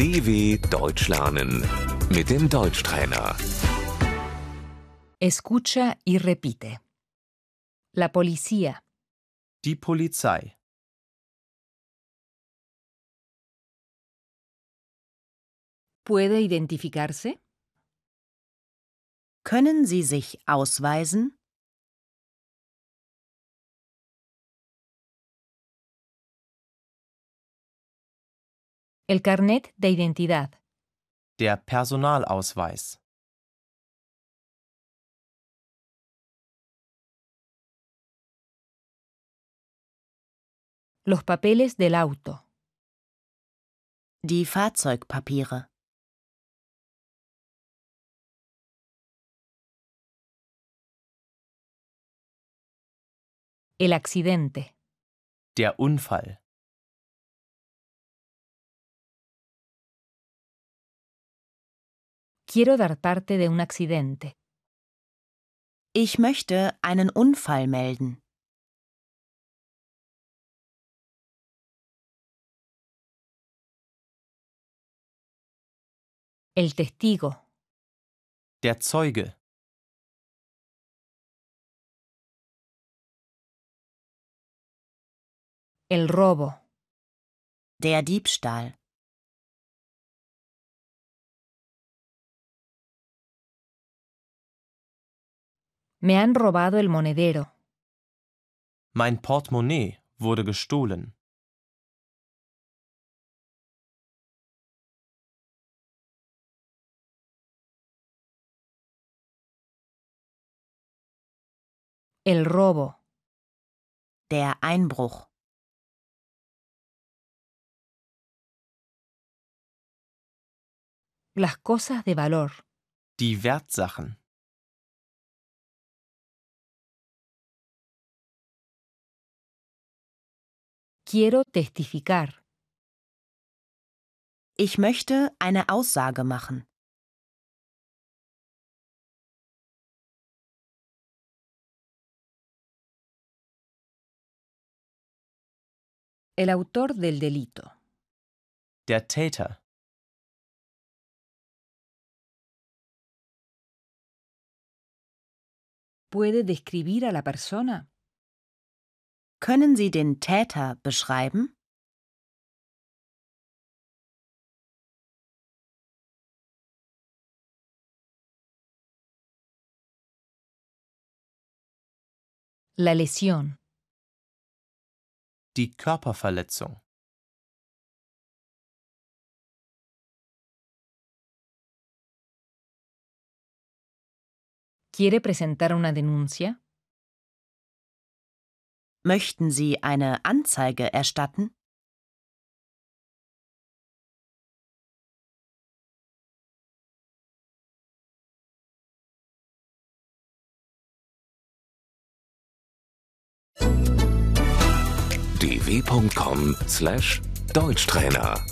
DW Deutsch lernen mit dem Deutschtrainer. Escucha y repite. La policía, Die Polizei. ¿puede identificarse? Können Sie sich ausweisen? El carnet de identidad, Der Personalausweis. los papeles del auto, Die Fahrzeugpapiere. el accidente, Der Unfall. Quiero dar parte de un accidente, Ich möchte einen Unfall melden. el testigo, Der Zeuge. el robo, Der Diebstahl. Me han robado el monedero, Mein Portemonnaie wurde gestohlen. el robo, Der Einbruch. las cosas de valor, Die Wertsachen. Quiero testificar, Ich möchte eine Aussage machen. el autor del delito, Der Täter. puede describir a la persona, Können Sie den Täter beschreiben? la lesión, Die Körperverletzung. quiere presentar una denuncia, Möchten Sie eine Anzeige erstatten? dw.com/deutschtrainer